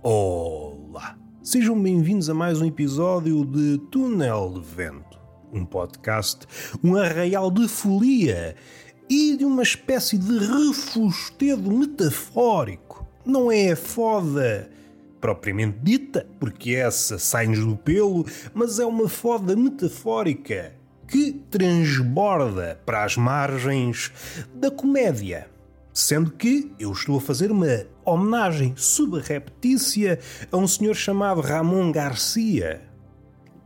Olá! Sejam bem-vindos a mais um episódio de Túnel de Vento, um podcast, um arraial de folia e de uma espécie de refustedo metafórico. Não é foda propriamente dita, porque essa sai-nos do pelo, mas é uma foda metafórica que transborda para as margens da comédia. Sendo que eu estou a fazer uma homenagem subreptícia a um senhor chamado Ramon Garcia.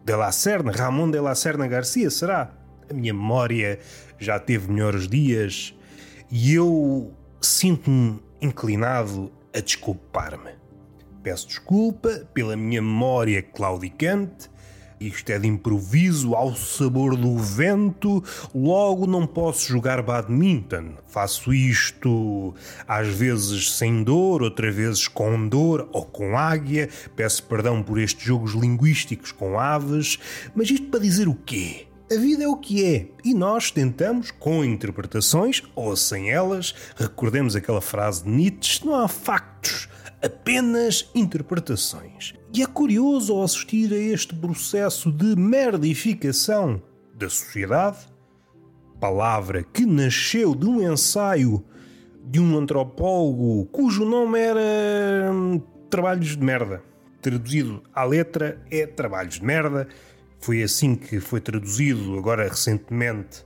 De la Serna, Ramon de la Serna Garcia, será? A minha memória já teve melhores dias e eu sinto-me inclinado a desculpar-me. Peço desculpa pela minha memória claudicante isto é de improviso, ao sabor do vento, logo não posso jogar badminton. Faço isto às vezes sem dor, outras vezes com dor ou com águia. Peço perdão por estes jogos linguísticos com aves, mas isto para dizer o quê? A vida é o que é e nós tentamos, com interpretações ou sem elas, recordemos aquela frase de Nietzsche: não há factos, apenas interpretações. E é curioso ao assistir a este processo de merdificação da sociedade, palavra que nasceu de um ensaio de um antropólogo cujo nome era hum, Trabalhos de Merda. Traduzido à letra é Trabalhos de Merda. Foi assim que foi traduzido agora recentemente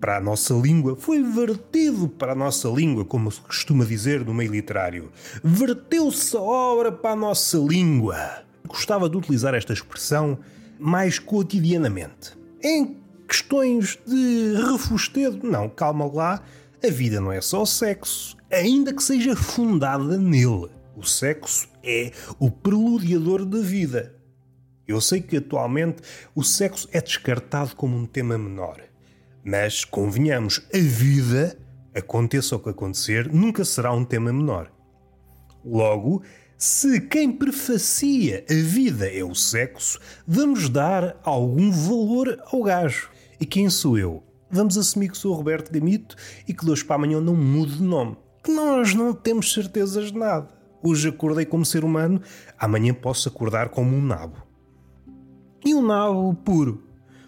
para a nossa língua, foi vertido para a nossa língua, como se costuma dizer no meio literário. Verteu-se a obra para a nossa língua. Gostava de utilizar esta expressão mais cotidianamente. Em questões de refustedo, não, calma lá, a vida não é só sexo, ainda que seja fundada nele. O sexo é o preludiador da vida. Eu sei que atualmente o sexo é descartado como um tema menor. Mas, convenhamos, a vida, aconteça o que acontecer, nunca será um tema menor. Logo, se quem prefacia a vida é o sexo, vamos dar algum valor ao gajo. E quem sou eu? Vamos assumir que sou o Roberto Gamito e que de hoje para amanhã não mude de nome. Que nós não temos certezas de nada. Hoje acordei como ser humano, amanhã posso acordar como um nabo. E um nabo puro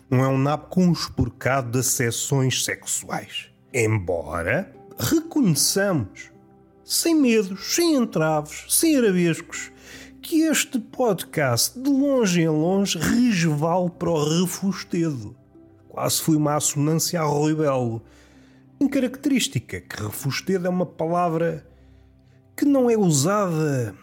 não é um nabo conspurcado de acessões sexuais. Embora reconheçamos, sem medos, sem entraves, sem arabescos, que este podcast, de longe em longe, resvale para o refustedo. Quase foi uma assonância a Rui Belo. Em característica, que refustedo é uma palavra que não é usada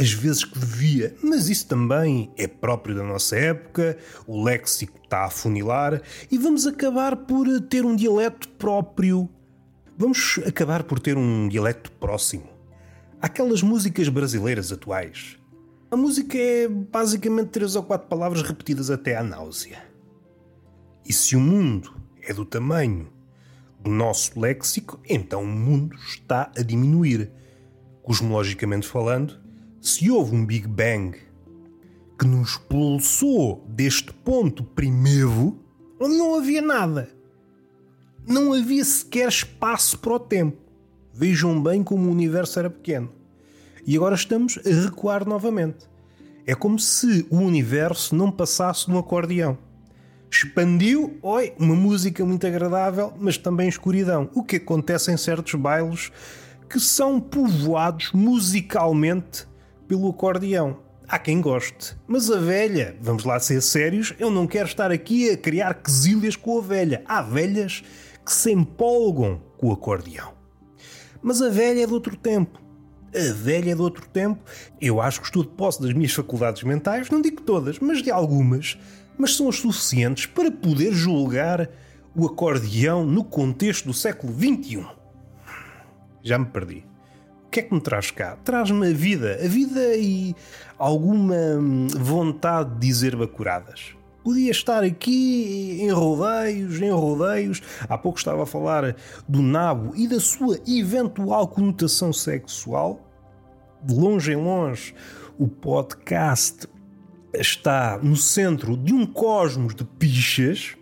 as vezes que devia, mas isso também é próprio da nossa época, o léxico está a funilar e vamos acabar por ter um dialeto próprio. Vamos acabar por ter um dialeto próximo. Aquelas músicas brasileiras atuais. A música é basicamente três ou quatro palavras repetidas até à náusea. E se o mundo é do tamanho do nosso léxico, então o mundo está a diminuir. Cosmologicamente falando, se houve um Big Bang que nos expulsou deste ponto primeiro, onde não havia nada, não havia sequer espaço para o tempo. Vejam bem como o universo era pequeno. E agora estamos a recuar novamente. É como se o universo não passasse num acordeão. Expandiu, oi, uma música muito agradável, mas também escuridão. O que acontece em certos bailes que são povoados musicalmente pelo acordeão. Há quem goste, mas a velha, vamos lá ser sérios, eu não quero estar aqui a criar quesilhas com a velha. Há velhas que se empolgam com o acordeão. Mas a velha é de outro tempo. A velha é de outro tempo. Eu acho que estou de posse das minhas faculdades mentais, não digo todas, mas de algumas, mas são as suficientes para poder julgar o acordeão no contexto do século XXI. Já me perdi que é que me traz cá? Traz-me a vida, a vida e alguma vontade de dizer bacuradas. Podia estar aqui em rodeios, em rodeios. Há pouco estava a falar do nabo e da sua eventual conotação sexual. De longe em longe, o podcast está no centro de um cosmos de pichas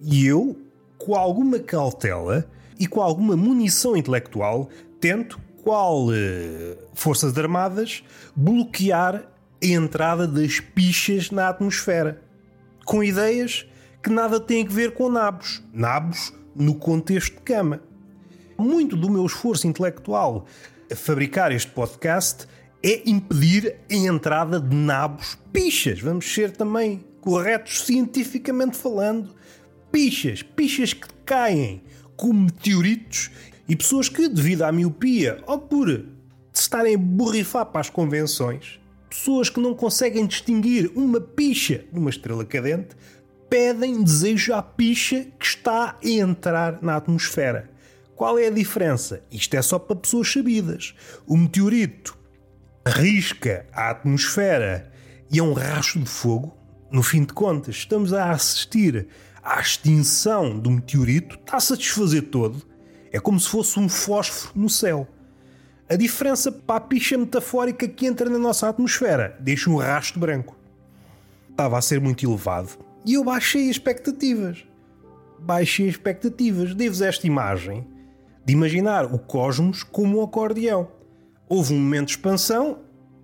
e eu, com alguma cautela e com alguma munição intelectual, tento qual eh, Forças Armadas bloquear a entrada das pichas na atmosfera, com ideias que nada têm a ver com nabos. Nabos no contexto de cama. Muito do meu esforço intelectual a fabricar este podcast é impedir a entrada de nabos pichas. Vamos ser também corretos cientificamente falando. Pichas, pichas que caem como meteoritos e pessoas que, devido à miopia ou por se estarem a borrifar para as convenções, pessoas que não conseguem distinguir uma picha de uma estrela cadente, pedem desejo à picha que está a entrar na atmosfera. Qual é a diferença? Isto é só para pessoas sabidas. O meteorito risca a atmosfera e é um racho de fogo. No fim de contas, estamos a assistir à extinção do meteorito, está-se a desfazer todo. É como se fosse um fósforo no céu. A diferença para a picha metafórica que entra na nossa atmosfera deixa um rastro branco. Estava a ser muito elevado e eu baixei as expectativas. Baixei as expectativas. Devo esta imagem de imaginar o cosmos como um acordeão. Houve um momento de expansão,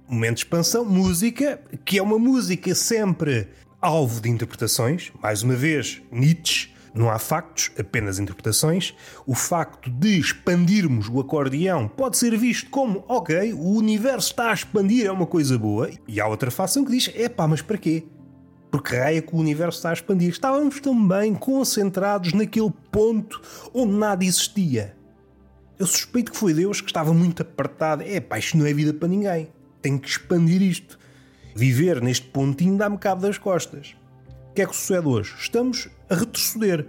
momento de expansão, música, que é uma música sempre alvo de interpretações. Mais uma vez, Nietzsche, não há factos, apenas interpretações. O facto de expandirmos o acordeão pode ser visto como, ok, o universo está a expandir, é uma coisa boa. E há outra facção que diz, epá, mas para quê? Porque raia que o universo está a expandir. Estávamos também concentrados naquele ponto onde nada existia. Eu suspeito que foi Deus que estava muito apertado. É pá, isto não é vida para ninguém. Tenho que expandir isto. Viver neste pontinho dá-me cabo das costas. O que é que sucede hoje? Estamos a retroceder.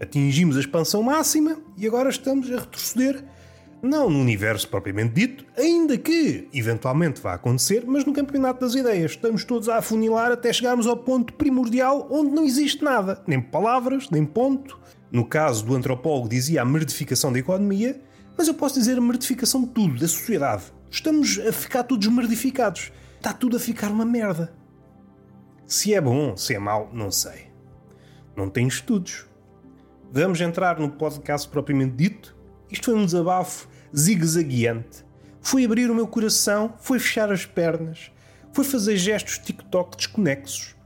Atingimos a expansão máxima e agora estamos a retroceder. Não no universo propriamente dito, ainda que eventualmente vá acontecer, mas no campeonato das ideias. Estamos todos a afunilar até chegarmos ao ponto primordial onde não existe nada, nem palavras, nem ponto. No caso do antropólogo, dizia a merdificação da economia, mas eu posso dizer a merdificação de tudo, da sociedade. Estamos a ficar todos merdificados. Está tudo a ficar uma merda. Se é bom, se é mau, não sei. Não tenho estudos. Vamos entrar no podcast propriamente dito? Isto foi um desabafo zigue-zagueante. Foi abrir o meu coração, foi fechar as pernas, foi fazer gestos TikTok desconexos.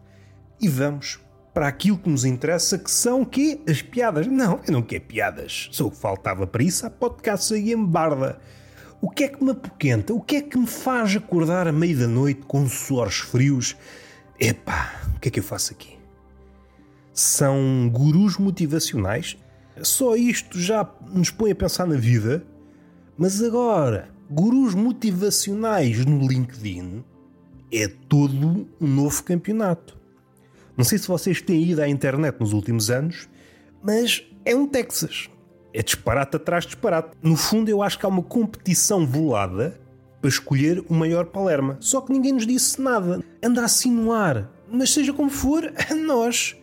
E vamos para aquilo que nos interessa, que são que as piadas. Não, eu não quero piadas. Só o que faltava para isso, há podcast aí em barda. O que é que me apoquenta? O que é que me faz acordar à meia da noite com suores frios? Epá, o que é que eu faço aqui? São gurus motivacionais? Só isto já nos põe a pensar na vida. Mas agora, gurus motivacionais no LinkedIn é todo um novo campeonato. Não sei se vocês têm ido à internet nos últimos anos, mas é um Texas. É disparate atrás de disparate. No fundo, eu acho que há uma competição volada para escolher o maior Palerma. Só que ninguém nos disse nada. Anda assim no ar. Mas seja como for, nós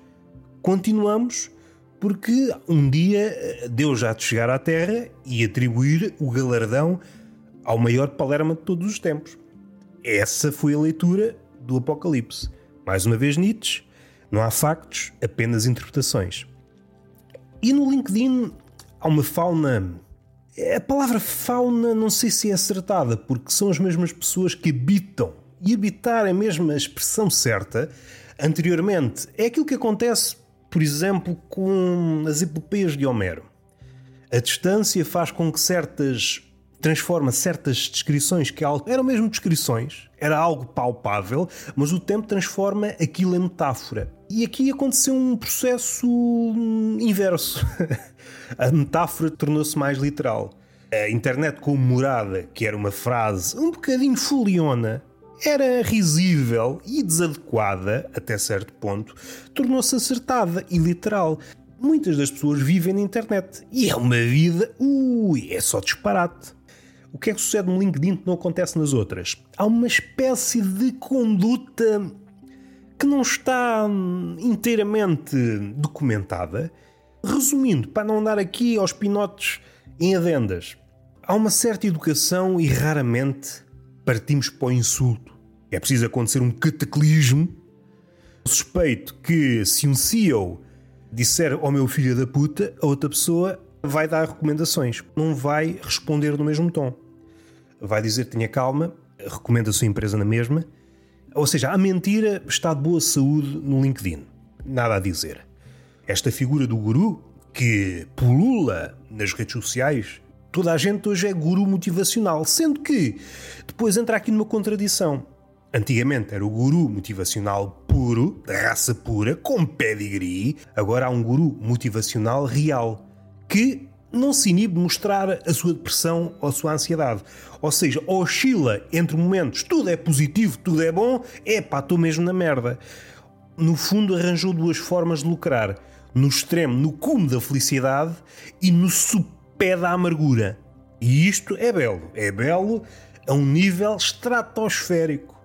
continuamos porque um dia eh, Deus já de chegar à Terra e atribuir o galardão ao maior Palerma de todos os tempos. Essa foi a leitura do Apocalipse. Mais uma vez Nietzsche, não há factos, apenas interpretações. E no LinkedIn há uma fauna. A palavra fauna não sei se é acertada, porque são as mesmas pessoas que habitam. E habitar é mesmo a expressão certa. Anteriormente, é aquilo que acontece, por exemplo, com as epopeias de Homero. A distância faz com que certas transforma certas descrições que eram mesmo descrições, era algo palpável, mas o tempo transforma aquilo em metáfora. E aqui aconteceu um processo inverso. a metáfora tornou-se mais literal. A internet como morada, que era uma frase um bocadinho foliona, era risível e desadequada até certo ponto, tornou-se acertada e literal. Muitas das pessoas vivem na internet e é uma vida, ui, é só disparate. O que é que sucede no LinkedIn que não acontece nas outras? Há uma espécie de conduta que não está hum, inteiramente documentada. Resumindo, para não andar aqui aos pinotes em adendas, há uma certa educação e raramente partimos para o insulto. É preciso acontecer um cataclismo. Suspeito que se um CEO disser ao meu filho da puta, a outra pessoa vai dar recomendações, não vai responder no mesmo tom. vai dizer tenha calma, recomenda a sua empresa na mesma. Ou seja, a mentira está de boa saúde no LinkedIn. Nada a dizer. Esta figura do guru, que pulula nas redes sociais, toda a gente hoje é guru motivacional, sendo que depois entra aqui numa contradição. Antigamente era o guru motivacional puro, da raça pura, com pedigree. Agora há um guru motivacional real, que não se inibe de mostrar a sua depressão ou a sua ansiedade. Ou seja, oscila entre momentos tudo é positivo, tudo é bom, é pá, estou mesmo na merda. No fundo, arranjou duas formas de lucrar: no extremo, no cume da felicidade e no supé da amargura. E isto é belo. É belo a um nível estratosférico.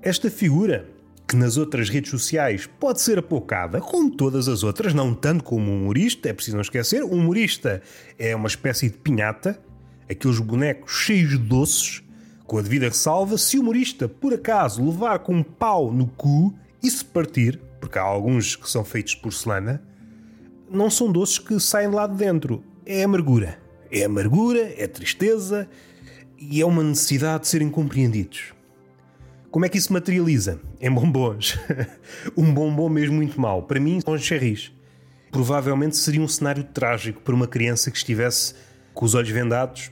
Esta figura, que nas outras redes sociais pode ser apocada, como todas as outras, não tanto como um humorista, é preciso não esquecer, o humorista é uma espécie de pinhata, aqueles bonecos cheios de doces, com a devida ressalva, se o humorista por acaso levar com um pau no cu e se partir, porque há alguns que são feitos de porcelana, não são doces que saem lá de dentro, é amargura. É amargura, é tristeza e é uma necessidade de serem compreendidos. Como é que isso materializa? Em bombons. um bombom mesmo muito mau. Para mim, são cherries. Provavelmente seria um cenário trágico para uma criança que estivesse com os olhos vendados,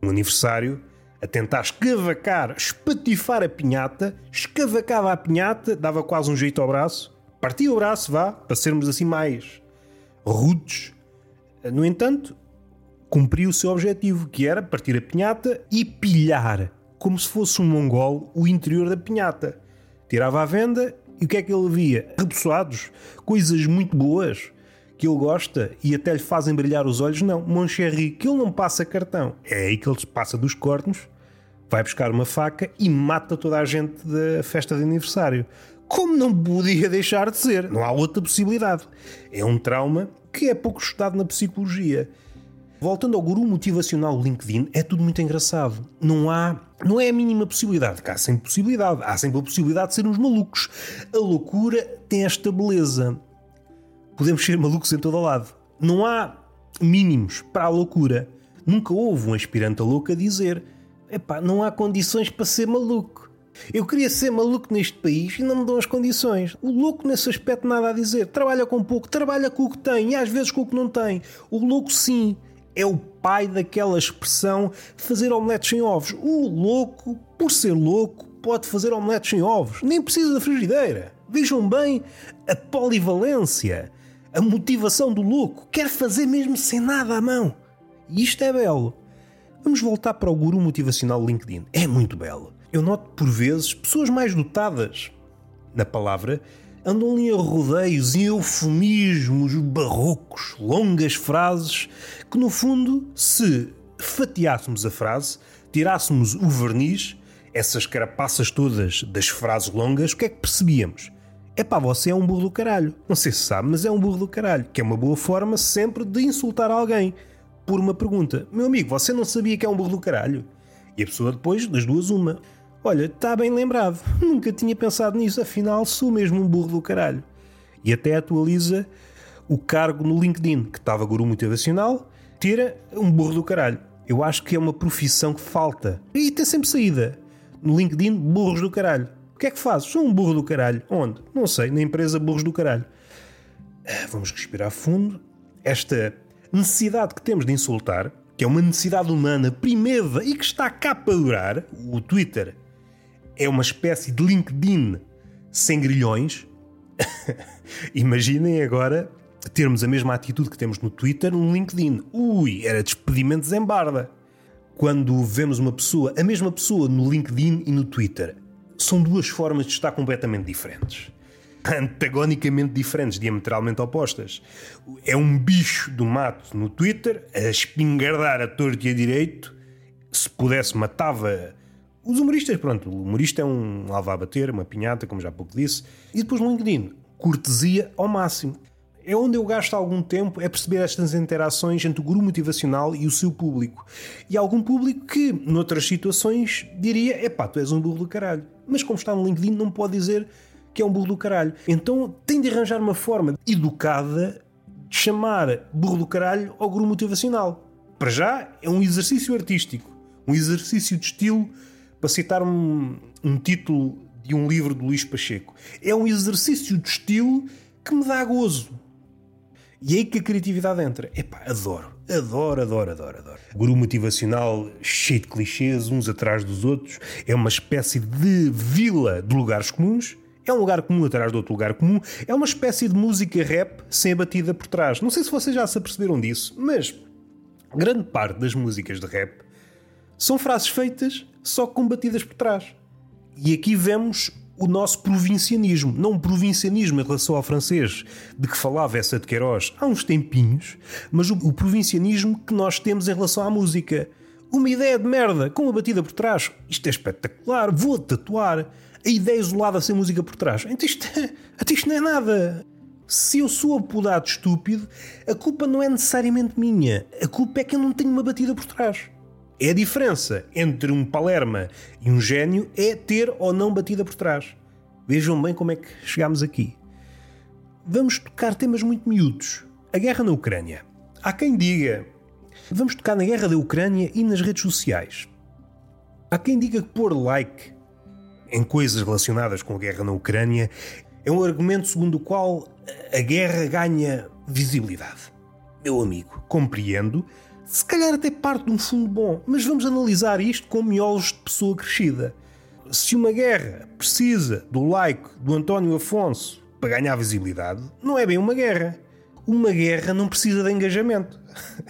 no aniversário, a tentar escavacar, espatifar a pinhata, escavacava a pinhata, dava quase um jeito ao braço, partia o braço, vá, para sermos assim mais rudes. No entanto, cumpriu o seu objetivo, que era partir a pinhata e pilhar como se fosse um mongol, o interior da pinhata. Tirava à venda e o que é que ele via? Repousados, coisas muito boas que ele gosta e até lhe fazem brilhar os olhos. Não, Moncherry, que ele não passa cartão. É aí que ele passa dos cornos, vai buscar uma faca e mata toda a gente da festa de aniversário. Como não podia deixar de ser? Não há outra possibilidade. É um trauma que é pouco estudado na psicologia. Voltando ao guru motivacional LinkedIn, é tudo muito engraçado. Não há, não é a mínima possibilidade, há sempre possibilidade, há sempre a possibilidade de ser uns malucos. A loucura tem esta beleza. Podemos ser malucos em todo lado. Não há mínimos para a loucura. Nunca houve um aspirante a louco a dizer: epá, não há condições para ser maluco. Eu queria ser maluco neste país e não me dão as condições. O louco nesse aspecto nada a dizer. Trabalha com pouco, trabalha com o que tem e às vezes com o que não tem. O louco sim é o pai daquela expressão fazer omeletes sem ovos. O louco, por ser louco, pode fazer omeletes sem ovos. Nem precisa da frigideira. Vejam bem a polivalência, a motivação do louco. Quer fazer mesmo sem nada à mão. E isto é belo. Vamos voltar para o guru motivacional LinkedIn. É muito belo. Eu noto por vezes pessoas mais dotadas na palavra andam ali a rodeios e eufemismos barrocos, longas frases que, no fundo, se fatiássemos a frase, tirássemos o verniz, essas carapaças todas das frases longas, o que é que percebíamos? É pá, você é um burro do caralho. Não sei se sabe, mas é um burro do caralho, que é uma boa forma sempre de insultar alguém por uma pergunta. Meu amigo, você não sabia que é um burro do caralho? E a pessoa depois, das duas, uma. Olha, está bem lembrado. Nunca tinha pensado nisso, afinal sou mesmo um burro do caralho. E até atualiza o cargo no LinkedIn, que estava guru motivacional, tira um burro do caralho. Eu acho que é uma profissão que falta. E tem sempre saída. No LinkedIn, burros do caralho. O que é que fazes? Sou um burro do caralho. Onde? Não sei, na empresa burros do caralho. Ah, vamos respirar fundo. Esta necessidade que temos de insultar, que é uma necessidade humana primeva e que está cá para durar, o Twitter é uma espécie de LinkedIn sem grilhões. Imaginem agora termos a mesma atitude que temos no Twitter no LinkedIn. Ui, era despedimentos em barda. Quando vemos uma pessoa, a mesma pessoa no LinkedIn e no Twitter, são duas formas de estar completamente diferentes. Antagonicamente diferentes, diametralmente opostas. É um bicho do mato no Twitter, a espingardar a torto e a direito. Se pudesse, matava os humoristas, pronto, o humorista é um alva a bater, uma pinhata, como já pouco disse. E depois no LinkedIn, cortesia ao máximo. É onde eu gasto algum tempo é perceber estas interações entre o guru motivacional e o seu público. E algum público que, noutras situações, diria: epá, tu és um burro do caralho. Mas como está no LinkedIn, não pode dizer que é um burro do caralho. Então tem de arranjar uma forma educada de chamar burro do caralho ao guru motivacional. Para já, é um exercício artístico Um exercício de estilo, para citar um, um título de um livro de Luís Pacheco. É um exercício de estilo que me dá gozo. E é aí que a criatividade entra. Epá, adoro, adoro, adoro, adoro, adoro. Guru motivacional cheio de clichês, uns atrás dos outros. É uma espécie de vila de lugares comuns. É um lugar comum atrás de outro lugar comum. É uma espécie de música rap sem a batida por trás. Não sei se vocês já se aperceberam disso, mas grande parte das músicas de rap são frases feitas só com batidas por trás. E aqui vemos o nosso provincianismo. Não um provincianismo em relação ao francês, de que falava essa de Queiroz há uns tempinhos, mas o, o provincianismo que nós temos em relação à música. Uma ideia de merda, com uma batida por trás. Isto é espetacular, vou tatuar. A ideia isolada sem música por trás. Então isto, até isto não é nada. Se eu sou apodado estúpido, a culpa não é necessariamente minha. A culpa é que eu não tenho uma batida por trás. É a diferença entre um Palerma e um gênio é ter ou não batida por trás. Vejam bem como é que chegámos aqui. Vamos tocar temas muito miúdos. A guerra na Ucrânia. Há quem diga. Vamos tocar na guerra da Ucrânia e nas redes sociais. Há quem diga que pôr like em coisas relacionadas com a guerra na Ucrânia é um argumento segundo o qual a guerra ganha visibilidade. Meu amigo, compreendo se calhar até parte de um fundo bom, mas vamos analisar isto com miolos de pessoa crescida. Se uma guerra precisa do like do António Afonso para ganhar visibilidade, não é bem uma guerra. Uma guerra não precisa de engajamento.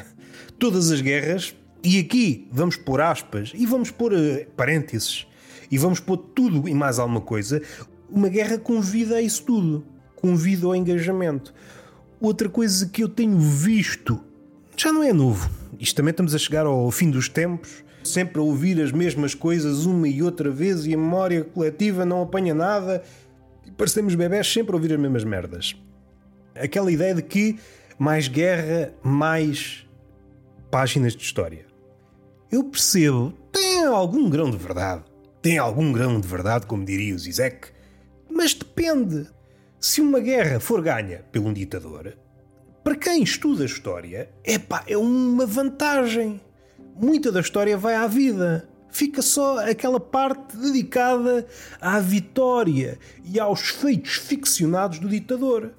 Todas as guerras, e aqui vamos pôr aspas e vamos pôr uh, parênteses e vamos pôr tudo e mais alguma coisa, uma guerra convida a isso tudo. Convida ao engajamento. Outra coisa que eu tenho visto já não é novo isto também estamos a chegar ao fim dos tempos, sempre a ouvir as mesmas coisas uma e outra vez e a memória coletiva não apanha nada e parecemos bebés sempre a ouvir as mesmas merdas. Aquela ideia de que mais guerra, mais páginas de história. Eu percebo, tem algum grão de verdade. Tem algum grão de verdade, como diria o Zizek. Mas depende. Se uma guerra for ganha por um ditador, para quem estuda história, epá, é uma vantagem. Muita da história vai à vida. Fica só aquela parte dedicada à vitória e aos feitos ficcionados do ditador.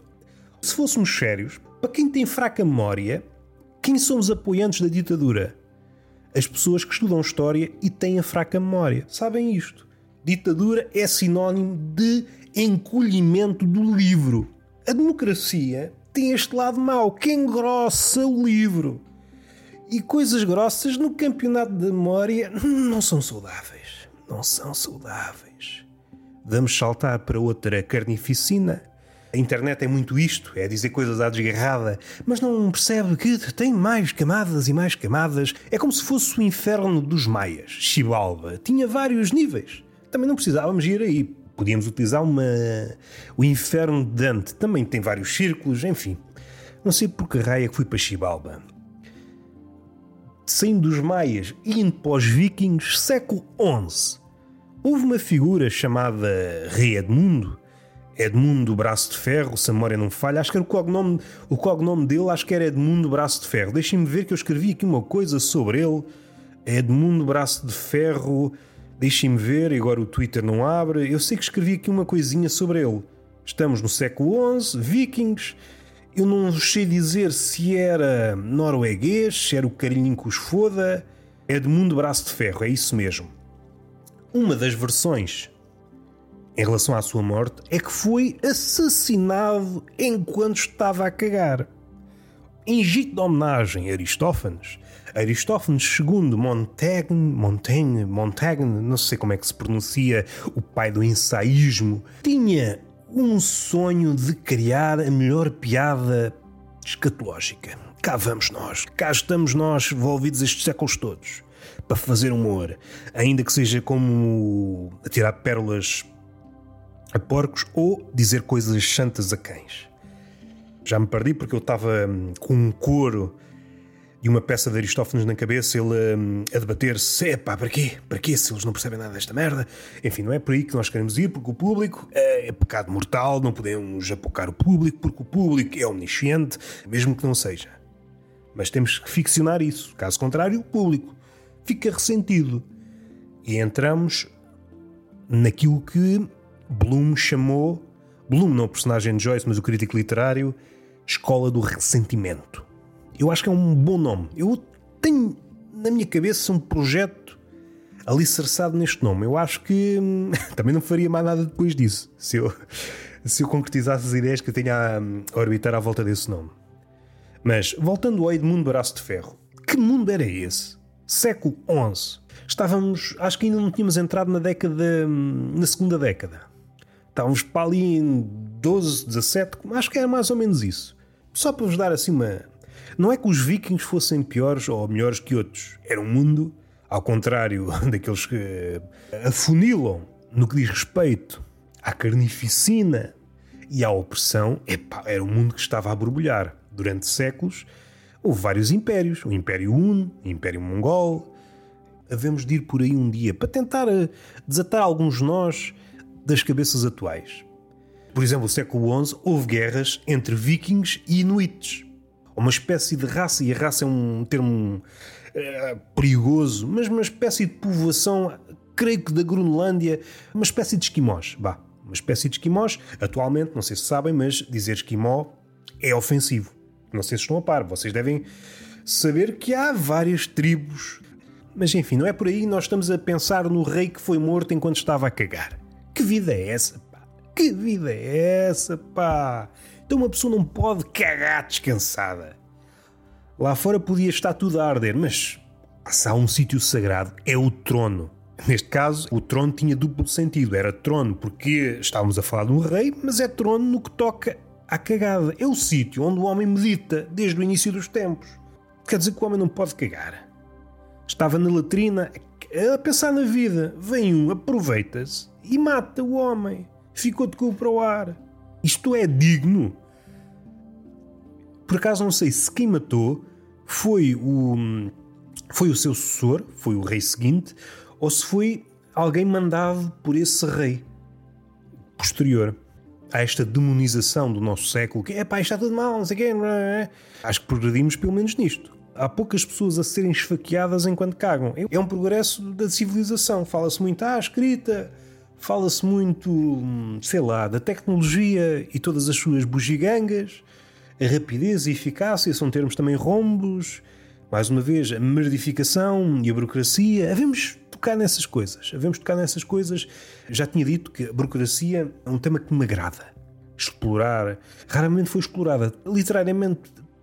Se fôssemos sérios, para quem tem fraca memória, quem são os apoiantes da ditadura? As pessoas que estudam história e têm a fraca memória. Sabem isto? Ditadura é sinónimo de encolhimento do livro. A democracia tem este lado mau, que engrossa o livro. E coisas grossas no campeonato de memória não são saudáveis. Não são saudáveis. Vamos saltar para outra carnificina. A internet é muito isto, é dizer coisas à desgarrada, mas não percebe que tem mais camadas e mais camadas. É como se fosse o inferno dos maias. Xibalba tinha vários níveis. Também não precisávamos ir aí. Podíamos utilizar uma. O Inferno de Dante também tem vários círculos, enfim. Não sei por que raia que fui para Chibalba. Saindo dos Maias e indo para os Vikings, século XI, houve uma figura chamada Rei Edmundo. Edmundo Braço de Ferro, se a memória não falha, acho que era o cognome, o cognome dele, acho que era Edmundo Braço de Ferro. Deixem-me ver que eu escrevi aqui uma coisa sobre ele. Edmundo Braço de Ferro Deixem-me ver, agora o Twitter não abre. Eu sei que escrevi aqui uma coisinha sobre ele. Estamos no século XI, vikings. Eu não sei dizer se era norueguês, se era o carinho que os foda. Edmundo Braço de Ferro, é isso mesmo. Uma das versões em relação à sua morte é que foi assassinado enquanto estava a cagar. Em jeito de homenagem a Aristófanes, Aristófanes II Montaigne, Montaigne, Montaigne, não sei como é que se pronuncia, o pai do ensaísmo, tinha um sonho de criar a melhor piada escatológica. Cá vamos nós, cá estamos nós envolvidos estes séculos todos para fazer humor, ainda que seja como atirar pérolas a porcos ou dizer coisas santas a cães. Já me perdi porque eu estava hum, com um coro e uma peça de Aristófanes na cabeça, ele um, a debater-se: é pá, para quê? Para quê? Se eles não percebem nada desta merda. Enfim, não é por aí que nós queremos ir, porque o público é, é pecado mortal, não podemos apocar o público, porque o público é omnisciente, mesmo que não seja. Mas temos que ficcionar isso. Caso contrário, o público fica ressentido. E entramos naquilo que Bloom chamou Bloom, não o personagem de Joyce, mas o crítico literário, Escola do Ressentimento. Eu acho que é um bom nome. Eu tenho na minha cabeça um projeto alicerçado neste nome. Eu acho que hum, também não faria mais nada depois disso, se eu, se eu concretizasse as ideias que eu tenho a, a orbitar à volta desse nome. Mas, voltando ao Edmundo Braço de Ferro, que mundo era esse? Século XI. Estávamos, acho que ainda não tínhamos entrado na década, hum, na segunda década. Estávamos para ali em 12, 17, acho que era mais ou menos isso. Só para vos dar assim uma. Não é que os vikings fossem piores ou melhores que outros. Era um mundo, ao contrário daqueles que afunilam no que diz respeito à carnificina e à opressão, epá, era um mundo que estava a borbulhar. Durante séculos houve vários impérios: o Império Hun, o Império Mongol. Havemos de ir por aí um dia para tentar eh, desatar alguns nós das cabeças atuais. Por exemplo, no século XI houve guerras entre vikings e inuites. Uma espécie de raça, e a raça é um termo é, perigoso, mas uma espécie de povoação, creio que da Groenlândia, uma espécie de esquimós. Bah, uma espécie de esquimós. Atualmente, não sei se sabem, mas dizer esquimó é ofensivo. Não sei se estão a par. Vocês devem saber que há várias tribos. Mas enfim, não é por aí. Nós estamos a pensar no rei que foi morto enquanto estava a cagar. Que vida é essa? Que vida é essa, pá? Então uma pessoa não pode cagar descansada. Lá fora podia estar tudo a arder, mas há um sítio sagrado, é o trono. Neste caso, o trono tinha duplo sentido. Era trono porque estávamos a falar de um rei, mas é trono no que toca à cagada. É o sítio onde o homem medita desde o início dos tempos. Quer dizer que o homem não pode cagar. Estava na latrina a pensar na vida. Vem um, aproveita-se e mata o homem. Ficou de cu para o ar. Isto é digno. Por acaso não sei se quem matou foi o, foi o seu sucessor, foi o rei seguinte, ou se foi alguém mandado por esse rei posterior a esta demonização do nosso século, que é pá, está tudo mal, não sei o quê. É? Acho que progredimos pelo menos nisto. Há poucas pessoas a serem esfaqueadas enquanto cagam. É um progresso da civilização. Fala-se muito, ah, escrita, Fala-se muito, sei lá, da tecnologia e todas as suas bugigangas. A rapidez e eficácia são termos também rombos. Mais uma vez, a merdificação e a burocracia. Havemos tocar nessas coisas. Havemos tocar nessas coisas. Já tinha dito que a burocracia é um tema que me agrada. Explorar. Raramente foi explorada. Literariamente,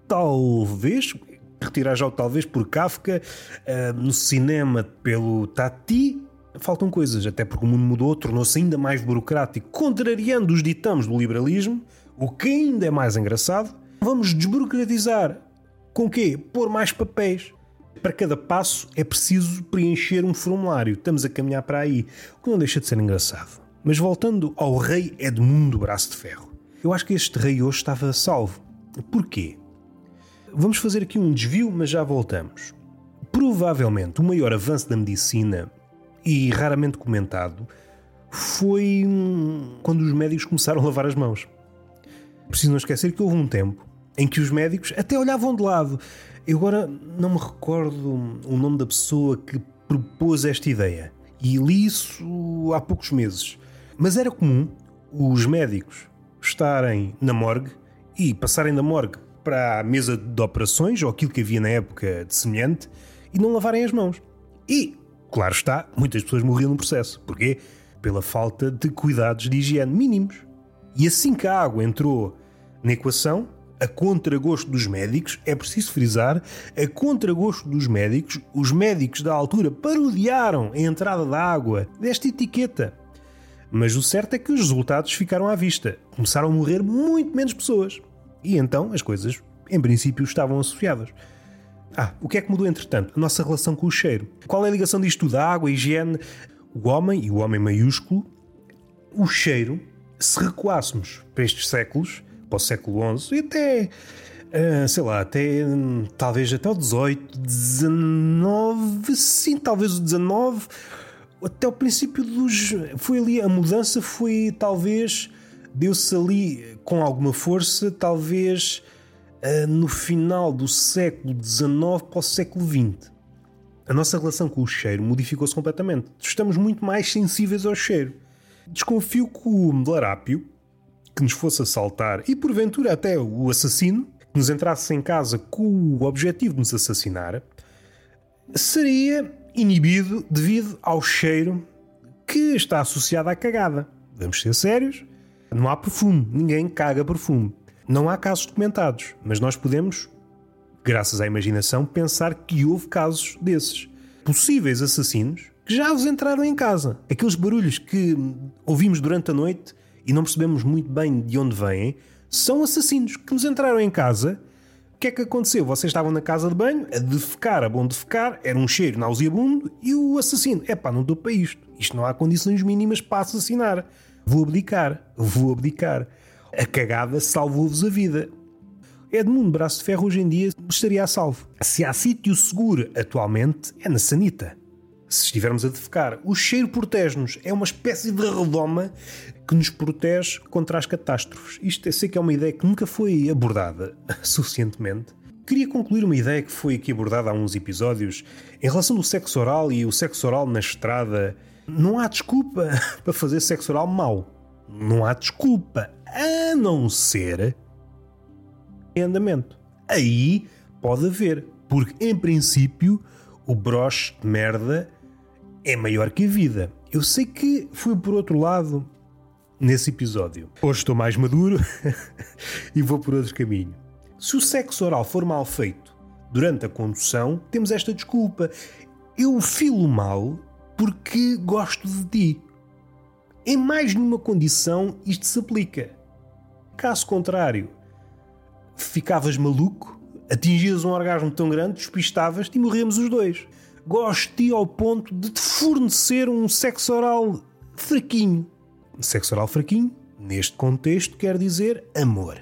talvez. Retirar já o talvez por Kafka. Uh, no cinema, pelo Tati faltam coisas, até porque o mundo mudou, tornou-se ainda mais burocrático, contrariando os ditames do liberalismo, o que ainda é mais engraçado. Vamos desburocratizar. Com quê? Pôr mais papéis. Para cada passo é preciso preencher um formulário. Estamos a caminhar para aí, o que não deixa de ser engraçado. Mas voltando ao rei Edmundo Braço de Ferro. Eu acho que este rei hoje estava salvo. Porquê? Vamos fazer aqui um desvio, mas já voltamos. Provavelmente o maior avanço da medicina e raramente comentado foi quando os médicos começaram a lavar as mãos. Preciso não esquecer que houve um tempo em que os médicos até olhavam de lado. Eu agora não me recordo o nome da pessoa que propôs esta ideia e li isso há poucos meses. Mas era comum os médicos estarem na morgue e passarem da morgue para a mesa de operações ou aquilo que havia na época de semelhante e não lavarem as mãos. E Claro está, muitas pessoas morriam no processo. Porquê? Pela falta de cuidados de higiene mínimos. E assim que a água entrou na equação, a contragosto dos médicos, é preciso frisar, a contragosto dos médicos, os médicos da altura parodiaram a entrada da água desta etiqueta. Mas o certo é que os resultados ficaram à vista. Começaram a morrer muito menos pessoas. E então as coisas, em princípio, estavam associadas. Ah, o que é que mudou entretanto? A nossa relação com o cheiro. Qual é a ligação disto da água, a higiene? O homem, e o homem maiúsculo, o cheiro, se recuássemos para estes séculos, para o século XI e até, uh, sei lá, até talvez até o XVIII, XIX, sim, talvez o XIX, até o princípio dos. Foi ali, a mudança foi talvez. Deu-se ali com alguma força, talvez no final do século XIX para o século XX. a nossa relação com o cheiro modificou-se completamente. Estamos muito mais sensíveis ao cheiro. Desconfio que o larápio, que nos fosse assaltar, e porventura até o assassino, que nos entrasse em casa com o objetivo de nos assassinar, seria inibido devido ao cheiro que está associado à cagada. Vamos ser sérios? Não há perfume, ninguém caga perfume. Não há casos documentados, mas nós podemos, graças à imaginação, pensar que houve casos desses. Possíveis assassinos que já vos entraram em casa. Aqueles barulhos que ouvimos durante a noite e não percebemos muito bem de onde vêm, são assassinos que nos entraram em casa. O que é que aconteceu? Vocês estavam na casa de banho, a defecar, a bom defecar, era um cheiro nauseabundo e o assassino, é pá, não estou para isto. Isto não há condições mínimas para assassinar. Vou abdicar, vou abdicar. A cagada salvou-vos a vida. Edmundo Braço de Ferro hoje em dia estaria a salvo. Se há sítio seguro atualmente, é na sanita. Se estivermos a defecar, o cheiro protege-nos. É uma espécie de redoma que nos protege contra as catástrofes. Isto eu sei que é uma ideia que nunca foi abordada suficientemente. Queria concluir uma ideia que foi aqui abordada há uns episódios em relação ao sexo oral e o sexo oral na estrada. Não há desculpa para fazer sexo oral mau. Não há desculpa, a não ser em andamento. Aí pode haver, porque em princípio o broche de merda é maior que a vida. Eu sei que fui por outro lado nesse episódio. Hoje estou mais maduro e vou por outro caminho. Se o sexo oral for mal feito durante a condução, temos esta desculpa. Eu filo mal porque gosto de ti. Em mais nenhuma condição isto se aplica. Caso contrário, ficavas maluco, atingias um orgasmo tão grande, despistavas-te e morremos os dois. Gosto de ti ao ponto de te fornecer um sexo oral fraquinho. Sexo oral fraquinho, neste contexto, quer dizer amor.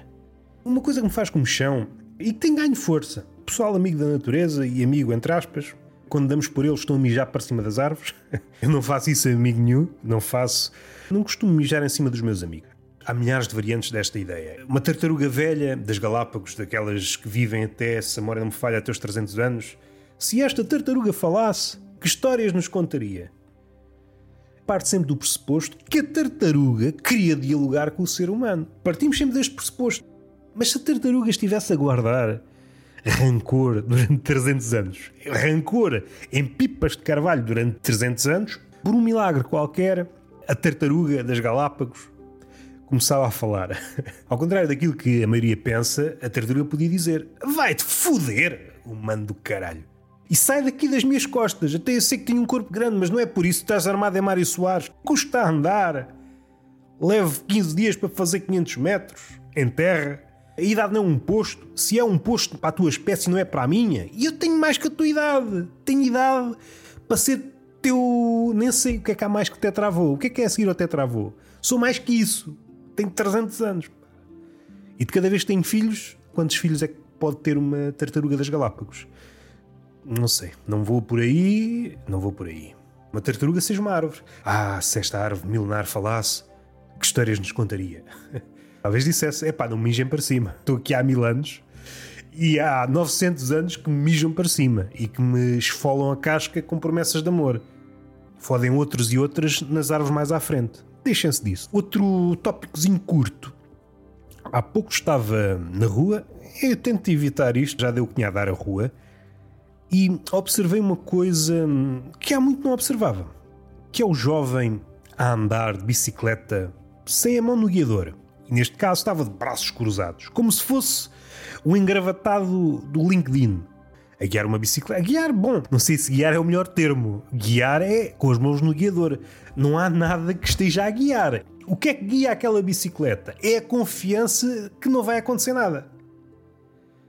Uma coisa que me faz comichão e que tem ganho força. Pessoal amigo da natureza e amigo entre aspas, quando damos por eles estão a mijar para cima das árvores. Eu não faço isso a amigo nenhum, não faço. Não costumo mijar em cima dos meus amigos. Há milhares de variantes desta ideia. Uma tartaruga velha das Galápagos, daquelas que vivem até, se a memória não me falha, até os 300 anos. Se esta tartaruga falasse, que histórias nos contaria? Parte sempre do pressuposto que a tartaruga queria dialogar com o ser humano. Partimos sempre deste pressuposto. Mas se a tartaruga estivesse a guardar rancor durante 300 anos, rancor em pipas de carvalho durante 300 anos, por um milagre qualquer, a tartaruga das Galápagos começava a falar. Ao contrário daquilo que a maioria pensa, a tartaruga podia dizer: Vai-te foder, humano do caralho. E sai daqui das minhas costas. Até eu sei que tenho um corpo grande, mas não é por isso que estás armado em Mário Soares. Custa a andar. Levo 15 dias para fazer 500 metros em terra. A idade não é um posto. Se é um posto para a tua espécie, não é para a minha. E eu tenho mais que a tua idade. Tenho idade para ser teu. Nem sei o que é que há mais que tetravô. O que é que é a seguir ao tetravô? Sou mais que isso. Tenho 300 anos. E de cada vez que tenho filhos, quantos filhos é que pode ter uma tartaruga das Galápagos? Não sei. Não vou por aí. Não vou por aí. Uma tartaruga seja uma árvore. Ah, se esta árvore milenar falasse, que histórias nos contaria? Talvez dissesse: epá, não mijem para cima. Estou aqui há mil anos e há 900 anos que me mijam para cima e que me esfolam a casca com promessas de amor. Fodem outros e outras nas árvores mais à frente. Deixem-se disso. Outro tópicozinho curto. Há pouco estava na rua, eu tento evitar isto, já deu o que a dar a rua, e observei uma coisa que há muito não observava, que é o jovem a andar de bicicleta sem a mão no guiador. E neste caso estava de braços cruzados, como se fosse o engravatado do LinkedIn. A guiar uma bicicleta. A guiar, bom, não sei se guiar é o melhor termo. Guiar é com as mãos no guiador. Não há nada que esteja a guiar. O que é que guia aquela bicicleta? É a confiança que não vai acontecer nada.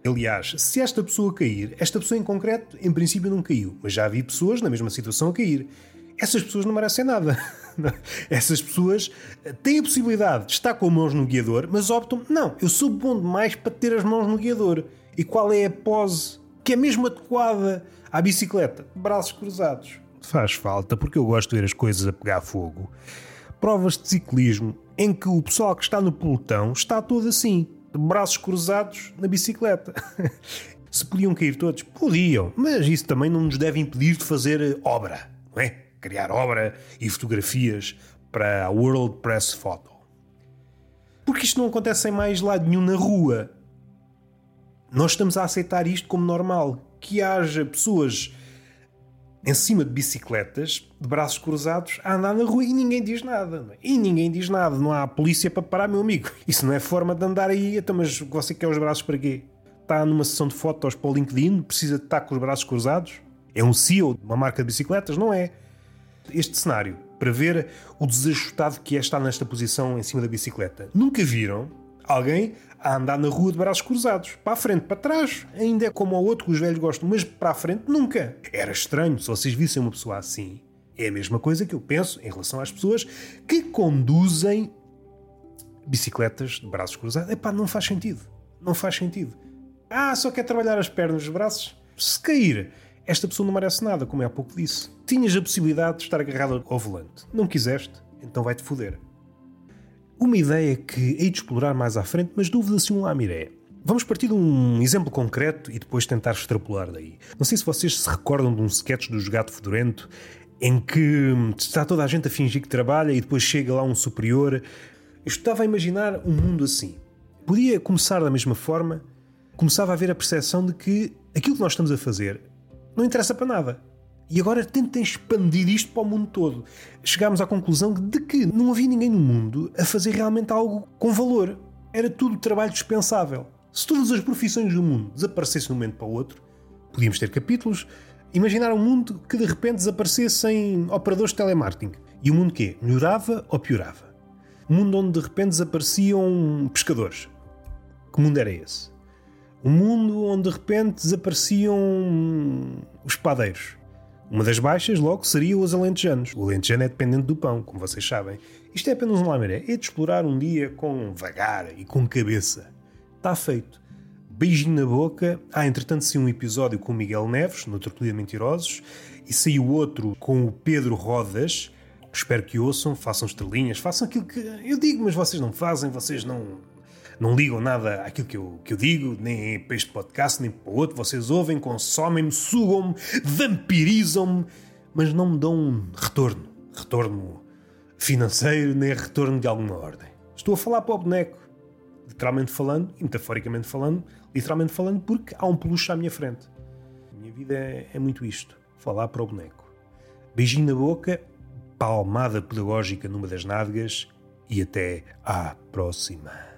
Aliás, se esta pessoa cair, esta pessoa em concreto, em princípio não caiu, mas já vi pessoas na mesma situação a cair. Essas pessoas não merecem nada. Essas pessoas têm a possibilidade de estar com as mãos no guiador, mas optam, não, eu sou bom demais para ter as mãos no guiador. E qual é a pose que é mesmo adequada à bicicleta? Braços cruzados. Faz falta, porque eu gosto de ver as coisas a pegar fogo. Provas de ciclismo em que o pessoal que está no pelotão está todo assim, de braços cruzados na bicicleta. Se podiam cair todos, podiam, mas isso também não nos deve impedir de fazer obra, não é? Criar obra e fotografias para a World Press Photo. Porque isto não acontece em mais lado nenhum na rua. Nós estamos a aceitar isto como normal. Que haja pessoas em cima de bicicletas, de braços cruzados, a andar na rua e ninguém diz nada. É? E ninguém diz nada. Não há polícia para parar, meu amigo. Isso não é forma de andar aí. Então, mas você quer os braços para quê? Está numa sessão de fotos para o LinkedIn? Precisa de estar com os braços cruzados? É um CEO de uma marca de bicicletas? Não é. Este cenário, para ver o desajustado que é estar nesta posição em cima da bicicleta. Nunca viram alguém a andar na rua de braços cruzados. Para a frente, para trás, ainda é como ao outro que os velhos gostam, mas para a frente nunca. Era estranho se vocês vissem uma pessoa assim. É a mesma coisa que eu penso em relação às pessoas que conduzem bicicletas de braços cruzados. Epá, não faz sentido. Não faz sentido. Ah, só quer trabalhar as pernas, os braços. Se cair, esta pessoa não merece nada, como é há pouco disse. Tinhas a possibilidade de estar agarrado ao volante. Não quiseste, então vai-te foder. Uma ideia que hei de explorar mais à frente, mas dúvida se um lamiré. Vamos partir de um exemplo concreto e depois tentar extrapolar daí. Não sei se vocês se recordam de um sketch do Gato Fedorento em que está toda a gente a fingir que trabalha e depois chega lá um superior. Eu estava a imaginar um mundo assim. Podia começar da mesma forma, começava a haver a percepção de que aquilo que nós estamos a fazer não interessa para nada. E agora tentem expandir isto para o mundo todo. Chegámos à conclusão de que não havia ninguém no mundo a fazer realmente algo com valor. Era tudo trabalho dispensável. Se todas as profissões do mundo desaparecessem de um momento para o outro, podíamos ter capítulos. Imaginar um mundo que de repente desaparecessem operadores de telemarketing. E o mundo quê? Melhorava ou piorava? Um mundo onde de repente desapareciam pescadores. Que mundo era esse? Um mundo onde de repente desapareciam os padeiros uma das baixas, logo, seria os alentejanos. O alentejano é dependente do pão, como vocês sabem. Isto é apenas um lamiré. É de explorar um dia com vagar e com cabeça. Está feito. Beijinho na boca. Ah, entretanto, saiu um episódio com o Miguel Neves, no Tertulia Mentirosos, e saiu outro com o Pedro Rodas. Espero que ouçam, façam estrelinhas, façam aquilo que eu digo, mas vocês não fazem, vocês não, não ligam nada àquilo que eu, que eu digo, nem para este podcast, nem para outro. Vocês ouvem, consomem-me, sugam-me, vampirizam-me, mas não me dão um retorno. Retorno financeiro, nem retorno de alguma ordem. Estou a falar para o boneco, literalmente falando, e metaforicamente falando, literalmente falando, porque há um peluche à minha frente. A minha vida é, é muito isto: falar para o boneco. Beijinho na boca, palmada pedagógica numa das nádegas e até à próxima.